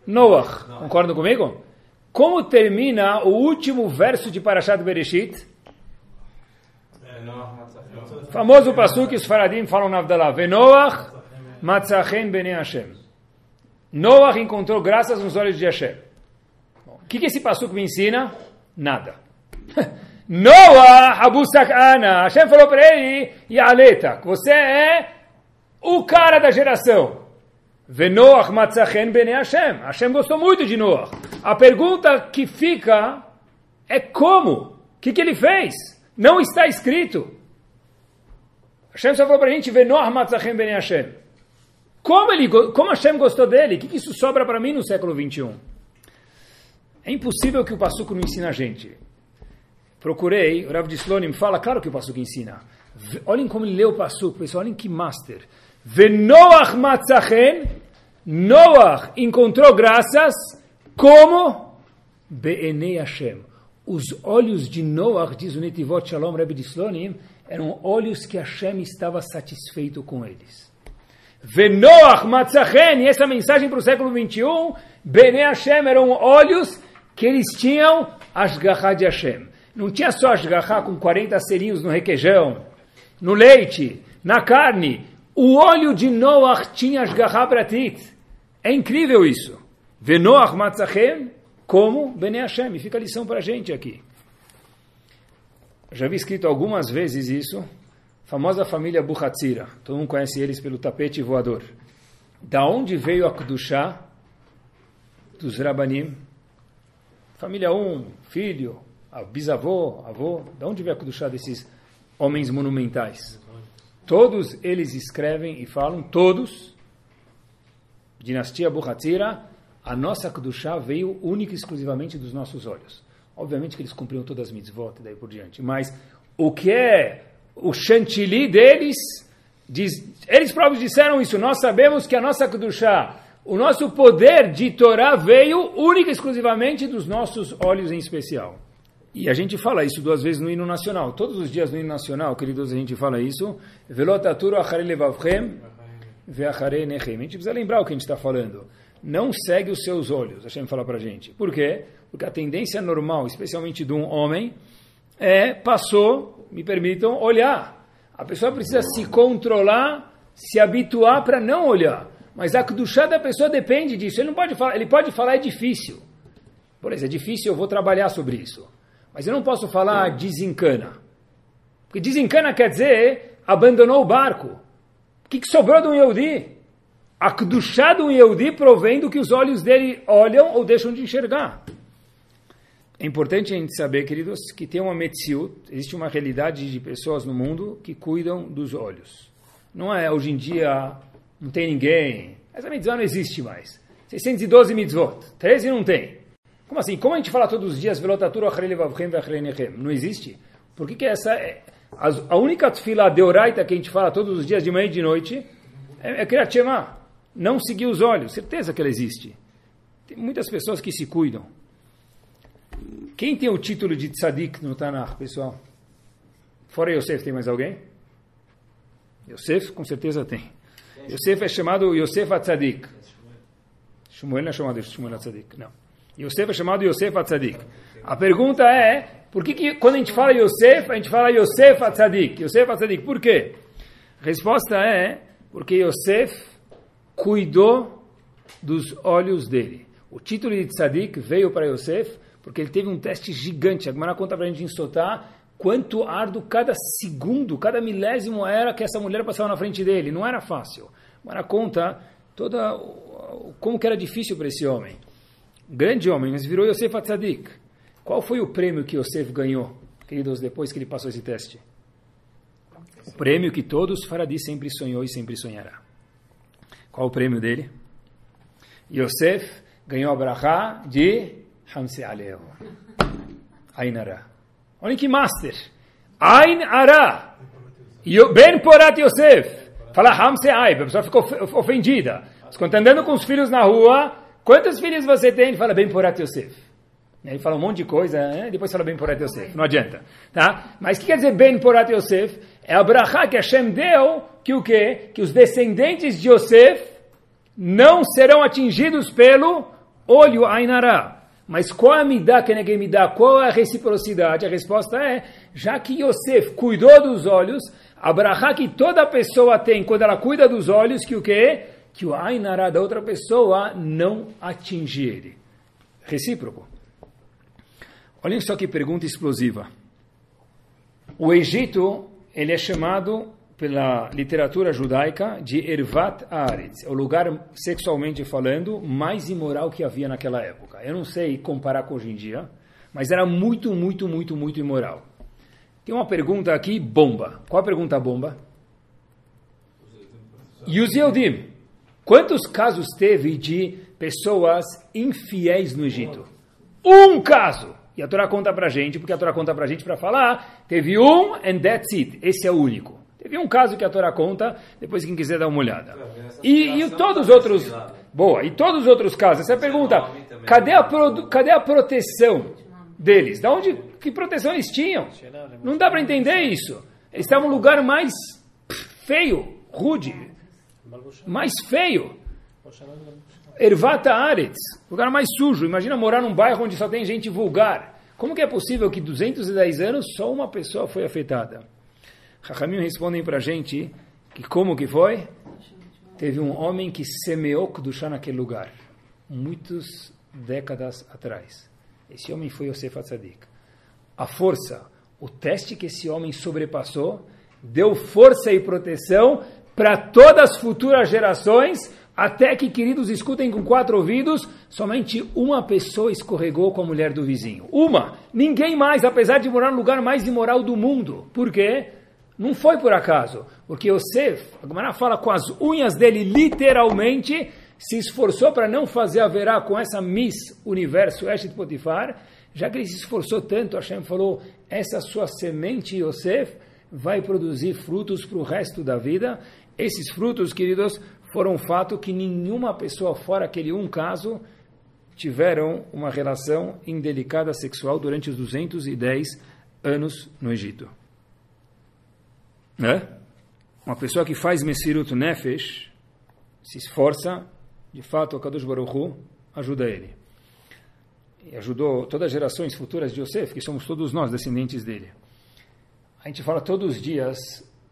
Noach. Concordam comigo? Como termina o último verso de Parashat Bereshit? Famoso passo que os faradim falam na Avdalah. Venoach matzachen bene Hashem. Noach encontrou graças nos olhos de Hashem. O que, que esse passo me ensina? Nada. Noah Abu Sakana. Hashem falou para ele, Yaleta, você é o cara da geração. Venoach matzachen bene Hashem. Hashem gostou muito de Noach. A pergunta que fica é como? O que, que ele fez? Não está escrito. Hashem só falou para a gente, Venoach matzachem bene Hashem. Como, ele, como Hashem gostou dele? O que, que isso sobra para mim no século 21? É impossível que o Passuco não ensine a gente. Procurei, o Rav de Slonim fala, claro que o Passuco ensina. Olhem como ele leu o Passuco, pessoal, olhem que master. Venoach matzachen, Noach encontrou graças como Be'enei Hashem. Os olhos de Noach, diz o Netivot Shalom Rebbe de Slonim, eram olhos que Hashem estava satisfeito com eles. Venoach matzachen, e essa mensagem para o século 21, Bene Hashem eram olhos que eles tinham Ashgahá de Hashem. Não tinha só Ashgahá com 40 serinhos no requeijão, no leite, na carne. O olho de Noach tinha Ashgahá Bratit. É incrível isso. Venoach matzachem, como Bene Hashem. E fica a lição para a gente aqui. Já vi escrito algumas vezes isso. Famosa família Buhatzira. Todo mundo conhece eles pelo tapete voador. Da onde veio a Kudushá dos Rabanim? Família 1, um, filho, bisavô, avô. Da onde veio a Kudushá desses homens monumentais? Todos eles escrevem e falam, todos, dinastia Buhatzira, a nossa Kedushá veio única e exclusivamente dos nossos olhos. Obviamente que eles cumpriam todas as mitzvot e daí por diante, mas o que é o chantilly deles, diz, eles próprios disseram isso, nós sabemos que a nossa Kedushá, o nosso poder de Torá veio única e exclusivamente dos nossos olhos em especial. E a gente fala isso duas vezes no hino nacional. Todos os dias no hino nacional, queridos, a gente fala isso. A gente precisa lembrar o que a gente está falando. Não segue os seus olhos, gente fala para a gente. Por quê? Porque a tendência normal, especialmente de um homem, é, passou, me permitam, olhar. A pessoa precisa se controlar, se habituar para não olhar. Mas a Kedushá da pessoa depende disso. Ele não pode falar, ele pode falar é difícil. Por exemplo, é difícil, eu vou trabalhar sobre isso. Mas eu não posso falar desencana. Porque desencana quer dizer abandonou o barco. O que, que sobrou de um Yehudi? A Kedushá de um Yehudi provendo que os olhos dele olham ou deixam de enxergar. É importante a gente saber, queridos, que tem uma metziut, existe uma realidade de pessoas no mundo que cuidam dos olhos. Não é hoje em dia, não tem ninguém. Essa mitzvah não existe mais. 612 mitzvot, 13 não tem. Como assim? Como a gente fala todos os dias, não existe? Por que, que essa é a única tefila deoraita que a gente fala todos os dias, de manhã e de noite, é, é. Não seguir os olhos. Certeza que ela existe. Tem muitas pessoas que se cuidam. Quem tem o título de tzadik no Tanakh, pessoal? Fora Yosef, tem mais alguém? Yosef, com certeza tem. Yosef é chamado Yosef Atzadik. Shmuel não é chamado Shmuel Atzadik, não. Yosef é chamado Yosef Atzadik. A pergunta é, por que, que quando a gente fala Yosef, a gente fala Yosef Atzadik? Yosef Atzadik, por quê? A resposta é, porque Yosef cuidou dos olhos dele. O título de Tzadik veio para Yosef porque ele teve um teste gigante. A Gemara conta para a gente em Sotá quanto árduo cada segundo, cada milésimo era que essa mulher passava na frente dele. Não era fácil. A Gemara conta toda como que era difícil para esse homem. Grande homem, mas virou Yosef Atzadik. Qual foi o prêmio que Yosef ganhou, queridos, depois que ele passou esse teste? O prêmio que todos Faradi sempre sonhou e sempre sonhará. Qual o prêmio dele? Yosef ganhou a brachá de Hamse Aleo. Ainara. Olha que master. Ain Ara. Ben Porat Yosef. Fala Hamse Ai. A pessoa ficou ofendida. Andando com os filhos na rua, quantos filhos você tem? Ele fala Ben Porat Yosef. Ele fala um monte de coisa, né? depois fala Ben Porat Yosef. Não adianta. Tá? Mas o que quer dizer Ben Porat Yosef? É a que Hashem deu que o quê? Que os descendentes de Yosef não serão atingidos pelo olho Ainara. Mas qual é a midá que ninguém me dá? Qual é a reciprocidade? A resposta é, já que Yosef cuidou dos olhos, a que toda pessoa tem quando ela cuida dos olhos, que o quê? Que o Ainara da outra pessoa não atinge ele. Recíproco. Olhem só que pergunta explosiva. O Egito, ele é chamado pela literatura judaica de Ervat Aretz, é o lugar, sexualmente falando, mais imoral que havia naquela época. Eu não sei comparar com hoje em dia, mas era muito, muito, muito, muito imoral. Tem uma pergunta aqui, bomba. Qual a pergunta bomba? Yehudim? Quantos casos teve de pessoas infiéis no Egito? Um caso! E a Torá conta pra gente, porque a Torá conta pra gente para falar, teve um and that's it. Esse é o único. Teve um caso que a Torá conta, depois quem quiser dar uma olhada. E, e todos os outros... Boa, e todos os outros casos. Essa pergunta, cadê a, cadê a proteção deles? Da onde, que proteção eles tinham? Não dá para entender isso. Eles estavam no lugar mais feio, rude, mais feio. Ervata Aretz, lugar mais sujo. Imagina morar num bairro onde só tem gente vulgar. Como que é possível que 210 anos só uma pessoa foi afetada? Rahamim respondem para a gente que como que foi? Teve um homem que semeou Kedushá naquele lugar, muitas décadas atrás. Esse homem foi Yosef Atzadik. A força, o teste que esse homem sobrepassou, deu força e proteção para todas as futuras gerações, até que, queridos, escutem com quatro ouvidos, somente uma pessoa escorregou com a mulher do vizinho. Uma! Ninguém mais, apesar de morar no lugar mais imoral do mundo. Por quê? Não foi por acaso, porque Yosef, a Gemara fala com as unhas dele, literalmente, se esforçou para não fazer a verá com essa Miss Universo Eshet Potifar, já que ele se esforçou tanto, Hashem falou, essa sua semente, Yosef, vai produzir frutos para o resto da vida. Esses frutos, queridos, foram um fato que nenhuma pessoa, fora aquele um caso, tiveram uma relação indelicada sexual durante os 210 anos no Egito. Né? Uma pessoa que faz Mesirut Nefesh, se esforça, de fato, o Kadosh Baruch Hu ajuda ele. E ajudou todas as gerações futuras de Yosef, que somos todos nós, descendentes dele. A gente fala todos os dias,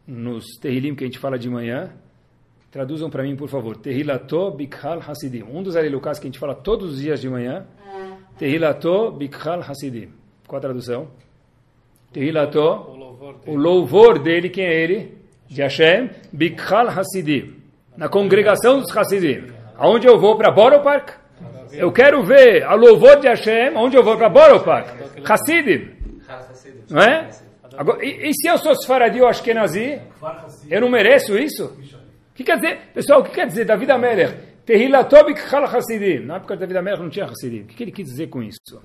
nos Terrilim que a gente fala de manhã, traduzam para mim, por favor, Tehilato Bikhal Hasidim. Um dos Arilukas que a gente fala todos os dias de manhã, Tehilato Bikhal Hasidim. Qual a tradução? Tehilato, o louvor dele, quem é ele? De Hashem, Bikhal Hasidim. Na congregação dos Hasidim. Aonde eu vou? Para Borough Park? Eu quero ver a louvor de Hashem, onde eu vou para Boropak? Hassidim. Não é? Agora, e, e, se eu sou Sfaradi ou Ashkenazi, eu não mereço isso? O que quer dizer, pessoal, o que quer dizer David Amelech? Tehilatobik Chal Hassidim. Na época de David Amelech não tinha Hassidim. O que ele quis dizer com isso?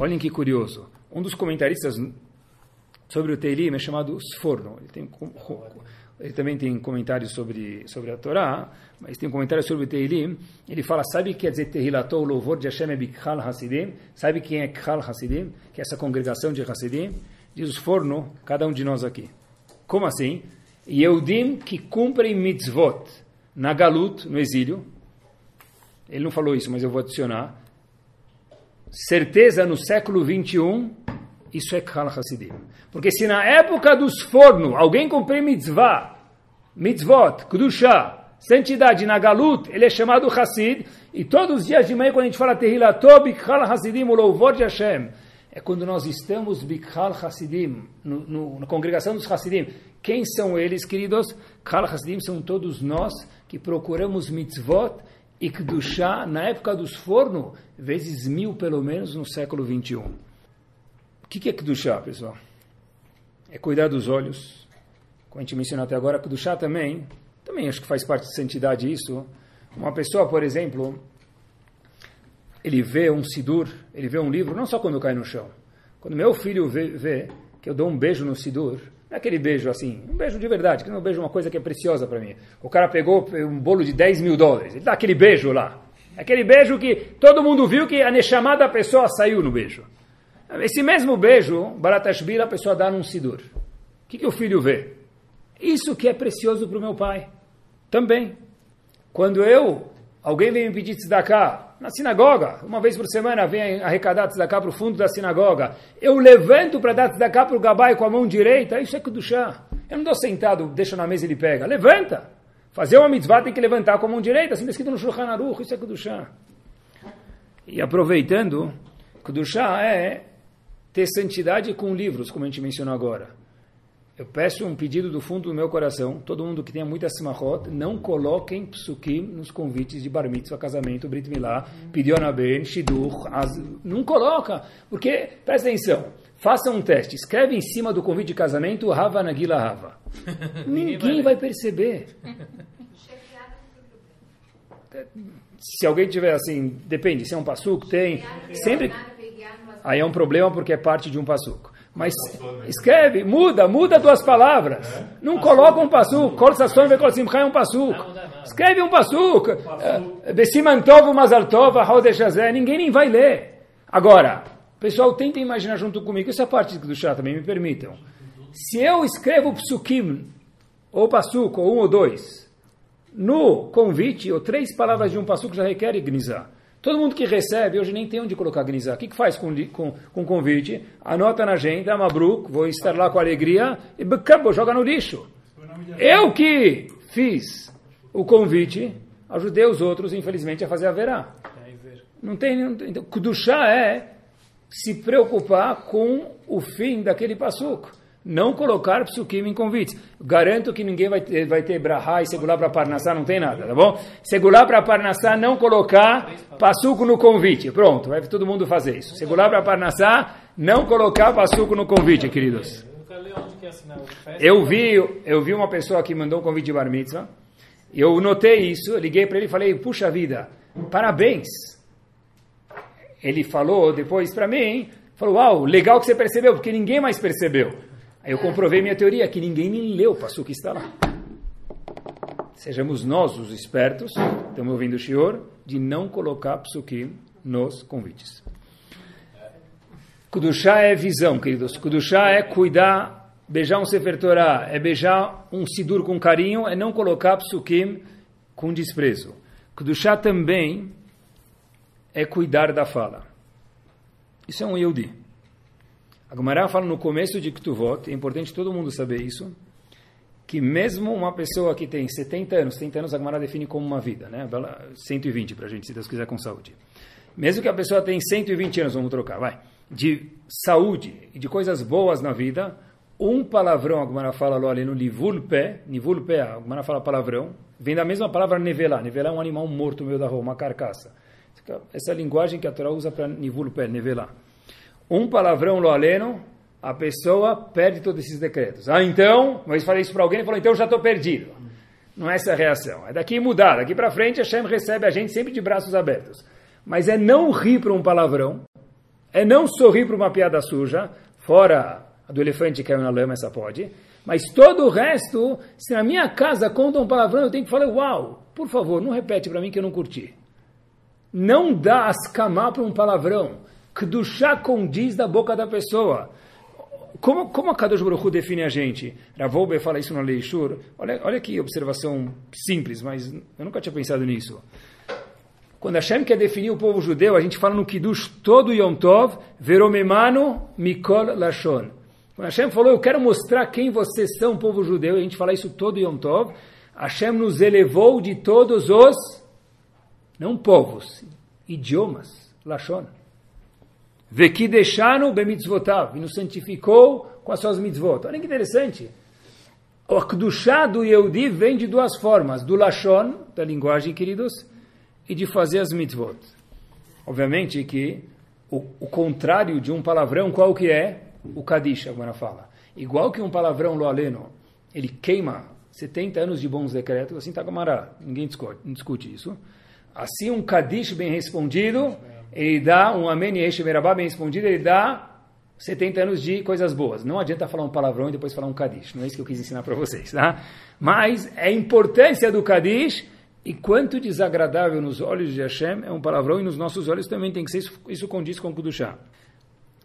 Olhem que curioso. Um dos comentaristas sobre o Teilim é chamado Sforno. Ele, tem, ele também tem comentários sobre, sobre a Torá, mas tem um comentário sobre o Teilim. Ele fala, sabe o que quer dizer Tehilato, o louvor de Hashem é Bikhal Hasidim? Sabe quem é Khal Hasidim? Que é essa congregação de Hasidim? Diz o Sforno, cada um de nós aqui. Como assim? Yehudim que cumprem mitzvot na galut, no exílio. Ele não falou isso, mas eu vou adicionar. Certeza no século 21 isso é Khal Hasidim. Porque se na época dos fornos alguém cumprir mitzvah, mitzvot, kudusha, santidade na galut, ele é chamado Hasid, e todos os dias de manhã quando a gente fala Tehilato, Bikhal Hasidim, o louvor de Hashem, é quando nós estamos Bikhal Hasidim, no, no, na congregação dos Hasidim. Quem são eles, queridos? Khal Hasidim são todos nós que procuramos mitzvot e Kedushá na época dos fornos, vezes mil pelo menos no século 21 que, que é Kedushá, pessoal? É cuidar dos olhos. Como a gente mencionou até agora, Kedushá também, também acho que faz parte de santidade isso. Uma pessoa, por exemplo, ele vê um sidur, ele vê um livro, não só quando cai no chão. Quando meu filho vê, vê que eu dou um beijo no sidur, não é aquele beijo assim, um beijo de verdade, que não é um beijo uma coisa que é preciosa para mim. O cara pegou um bolo de 10 mil dólares, ele dá aquele beijo lá. Aquele beijo que todo mundo viu que a nechamada pessoa saiu no beijo. Esse mesmo beijo, Baratashbira, a pessoa dá num sidur. O que, que o filho vê? Isso que é precioso para o meu pai. Também. Quando eu, alguém vem me pedir tzedakah na sinagoga, uma vez por semana vem arrecadar tzedakah para o fundo da sinagoga, eu levanto para dar tzedakah para o gabai com a mão direita, isso é kudushá. Eu não dou sentado, deixo na mesa e ele pega. Levanta. Fazer uma mitzvah tem que levantar com a mão direita, assim está escrito no Shulchan Aruch, isso é kudushá. E aproveitando, kudushá é ter santidade com livros, como a gente mencionou agora. Eu peço um pedido do fundo do meu coração, todo mundo que tenha muita simachot, não coloquem psukim nos convites de bar mitzvah, casamento, brit milá, pidyon ben, shidur, não coloca, porque, presta atenção, faça um teste, escreve em cima do convite de casamento, Hava Nagila Hava. Ninguém vai perceber. Se alguém tiver assim, depende, se é um passuco, tem, sempre aí é um problema porque é parte de um passuco. Mas escreve, muda, muda duas palavras. Não coloca um passuco. Kol sasson ve kol simcha é um passuco. Escreve um passuco. Eh, Besimantov mazaltov haodeshazé. Ninguém nem vai ler. Agora, pessoal, tentem imaginar junto comigo. Essa parte do chá também me permitam. Se eu escrevo psukim, ou passuco, ou um ou dois, no convite, ou três palavras de um passuco já requer gnizar. Todo mundo que recebe, hoje nem tem onde colocar Gnizá. O que, que faz com, com, com convite? Anota na agenda, Mabruk, vou estar lá com alegria, e acabou, joga no lixo. Eu que fiz o convite, ajudei os outros, infelizmente, a fazer a verá. Não tem, tem. Então, Kudushá é se preocupar com o fim daquele passuco não colocar psukim em convites. Garanto que ninguém vai ter, vai ter brahá e segurar para parnassá, não tem nada, tá bom? Segurar para parnassá, não colocar passuco no convite. Pronto, vai todo mundo fazer isso. Segurar para parnassá, não colocar passuco no convite, queridos. Eu vi, eu vi uma pessoa que mandou um convite de bar mitzvah, eu notei isso, liguei para ele e falei, puxa vida, parabéns. Ele falou depois para mim, falou, uau, legal que você percebeu, porque ninguém mais percebeu. Aí eu comprovei minha teoria, que ninguém nem leu o passo que está lá. Sejamos nós os espertos, estamos ouvindo o Shior, de não colocar psukim nos convites. Kudushá é visão, queridos. Kudushá é cuidar, beijar um Sefer Torah, é beijar um Sidur com carinho, é não colocar psukim com desprezo. Kudushá também é cuidar da fala. Isso é um Yehudi. A Gemara fala no começo de Ktuvot, é importante todo mundo saber isso, que mesmo uma pessoa que tem 70 anos, 70 anos a Gemara define como uma vida, né? 120 para a gente, se Deus quiser, com saúde. Mesmo que a pessoa tenha 120 anos, vamos trocar, vai, de saúde e de coisas boas na vida, um palavrão, a Gemara fala ali no livulpe, nivulpe, a Gemara fala palavrão, vem da mesma palavra nevelar, nevelar é um animal morto no meio da rua, uma carcaça. Essa linguagem que a Torá usa para nivul pé, nivelar. Um palavrão lo aleno, a pessoa perde todos esses decretos. Ah, então, mas falei isso para alguém e falou, então já estou perdido. Não é essa a reação. É daqui mudar. Daqui para frente, a Hashem recebe a gente sempre de braços abertos. Mas é não rir para um palavrão, é não sorrir para uma piada suja, fora a do elefante que caiu na lama, essa pode. Mas todo o resto, se na minha casa contam um palavrão, eu tenho que falar, uau, por favor, não repete para mim que eu não curti. Não dá ascamar para um palavrão. Chá condiz da boca da pessoa. Como, como a Kadosh Baruch Hu define a gente? Ravolbe fala isso na Leishur. Olha, olha que observação simples, mas eu nunca tinha pensado nisso. Quando Hashem quer definir o povo judeu, a gente fala no Kiddush todo Yom Tov, Veromemano Mikol Lashon. Quando Hashem falou, eu quero mostrar quem vocês são, povo judeu, a gente fala isso todo Yom Tov, Hashem nos elevou de todos os, não povos, idiomas, Lashon. Veki deixaram bemitzvotav, e nos santificou com as suas mitzvot. Olha que interessante. O Akdushá do Yehudi vem de duas formas, do Lashon, da linguagem, queridos, e de fazer as mitzvot. Obviamente que o, o contrário de um palavrão, qual que é? O Kadish, agora fala. Igual que um palavrão lo aleno, ele queima 70 anos de bons decretos, assim tá camarada, ninguém discute, discute isso. Assim um Kadish bem respondido, ele dá um Amém Yesh Merabá bem respondido, ele dá 70 anos de coisas boas. Não adianta falar um palavrão e depois falar um Kadish. Não é isso que eu quis ensinar para vocês, tá? Mas é a importância do Kadish e quanto desagradável nos olhos de Hashem é um palavrão e nos nossos olhos também tem que ser isso, isso condiz com o Kudushá.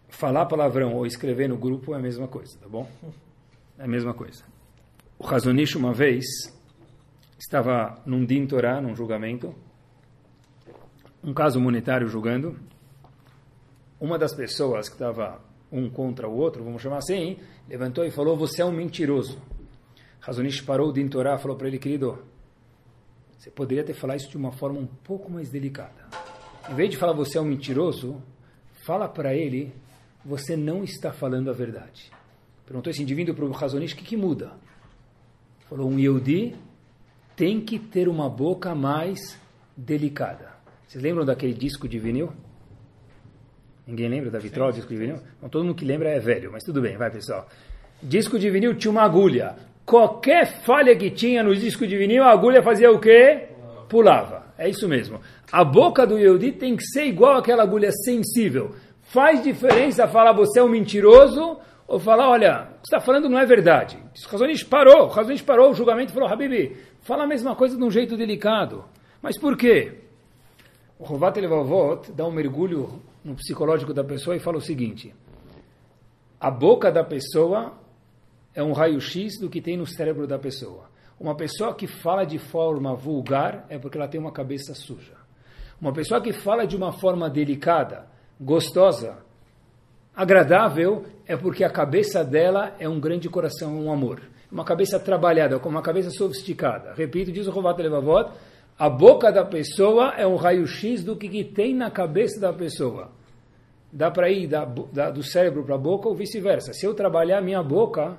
Falar palavrão ou escrever no grupo é a mesma coisa, tá bom? É a mesma coisa. O Razonish uma vez estava num Din Torah, num julgamento, um caso monetário julgando. Uma das pessoas que estava um contra o outro, vamos chamar assim, levantou e falou: Você é um mentiroso. Razonish parou o Din Torah e falou para ele: Querido, você poderia ter falado isso de uma forma um pouco mais delicada. Em vez de falar você é um mentiroso, fala para ele você não está falando a verdade. Perguntou esse indivíduo para o Razonish, o que, que muda? Falou, um Yehudi tem que ter uma boca mais delicada. Vocês lembram daquele disco de vinil? Ninguém lembra da vitrola, disco de vinil? Não, todo mundo que lembra é velho, mas tudo bem, vai pessoal. Disco de vinil tinha uma agulha. Qualquer falha que tinha no disco de vinil, a agulha fazia o quê? Pulava. É isso mesmo. A boca do Yehudi tem que ser igual àquela agulha sensível. Faz diferença falar você é um mentiroso ou falar, olha, o que está falando não é verdade. O Razonish parou, o Razonish parou o julgamento e falou, Habibi, fala a mesma coisa de um jeito delicado. Mas por quê? O Rovat Levavot dá um mergulho no psicológico da pessoa e fala o seguinte, a boca da pessoa é um raio-x do que tem no cérebro da pessoa. Uma pessoa que fala de forma vulgar é porque ela tem uma cabeça suja. Uma pessoa que fala de uma forma delicada, gostosa, agradável, é porque a cabeça dela é um grande coração, um amor. Uma cabeça trabalhada, com uma cabeça sofisticada. Repito, diz o Rovat Levavot, a boca da pessoa é um raio-x do que, que, tem na cabeça da pessoa. Dá para ir da, da, do cérebro para a boca ou vice-versa. Se eu trabalhar minha boca,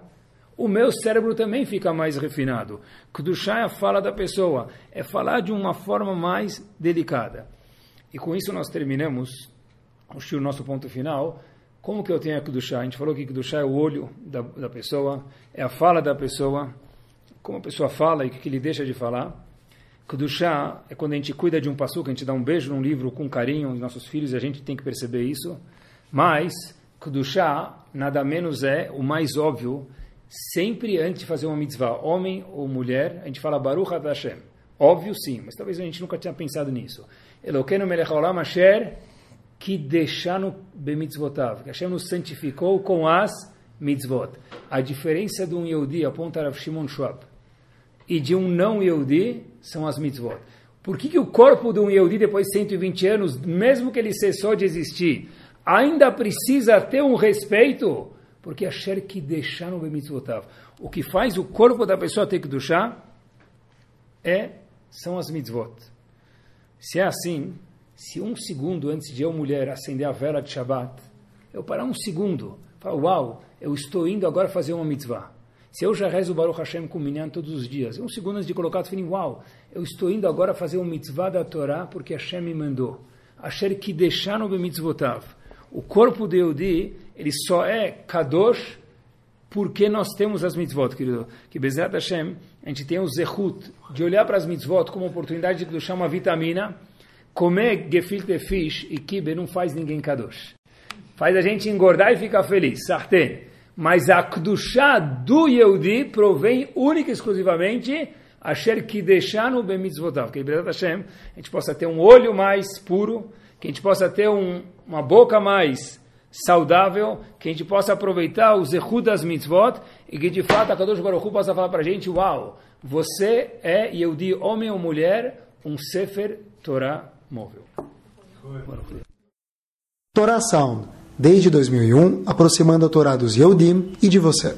o meu cérebro também fica mais refinado. Kudushá é a fala da pessoa, é falar de uma forma mais delicada. E com isso nós terminamos o nosso ponto final. Como que eu tenho a Kudushá? A gente falou que Kudushá é o olho da, da pessoa, é a fala da pessoa, como a pessoa fala e o que, que ele deixa de falar. Kudushá é quando a gente cuida de um passo, a gente dá um beijo num livro com carinho aos nossos filhos, e a gente tem que perceber isso. Mas Kudushá nada menos é o mais óbvio sempre antes de fazer uma mitzvah, homem ou mulher, a gente fala Baruch Hashem. Óbvio sim, mas talvez a gente nunca tinha pensado nisso. Eloqueno melech haolam asher que deixaram bemitzvotav, Hashem nos santificou com as mitzvot. A diferença de um Yehudi, aponta Rav Shimon Schwab, e de um não Yehudi são as mitzvot. Por que, que o corpo de um Yehudi, depois de 120 anos, mesmo que ele cessou de existir, ainda precisa ter um respeito? Porque Asher que deixar no mitzvotav. O que faz o corpo da pessoa ter que duchar é, são as mitzvot. Se é assim, se um segundo antes de eu, mulher, acender a vela de Shabbat, eu parar um segundo, falar, uau, eu estou indo agora fazer uma mitzvah. Se eu já rezo o Baruch Hashem com Minyan todos os dias, um segundo antes de colocar o filim, uau, eu estou indo agora fazer uma mitzvah da Torá porque Hashem me mandou. Asher Kideshanu Bemitzvotav. O corpo de Yehudi, ele só é Kadosh porque nós temos as mitzvot, querido. Que Bezat Hashem, a gente tem o zehut de olhar para as mitzvot como oportunidade de deixar uma vitamina. Comer gefilte fish e kibe não faz ninguém kadosh. Faz a gente engordar e ficar feliz, sartén. Mas a Kedushá do Yehudi provém única e exclusivamente Asher Kideshanu Bemitzvotav. Que Bezat Hashem, a gente possa ter um olho mais puro, que a gente possa ter um, uma boca mais saudável, que a gente possa aproveitar os erros das mitzvot e que de fato a Kadosh Baruch Hu possa falar para a gente, uau, você é Yehudi, homem ou mulher, um Sefer Torah móvel. Torah Sound, desde 2001, aproximando a Torá dos e de você.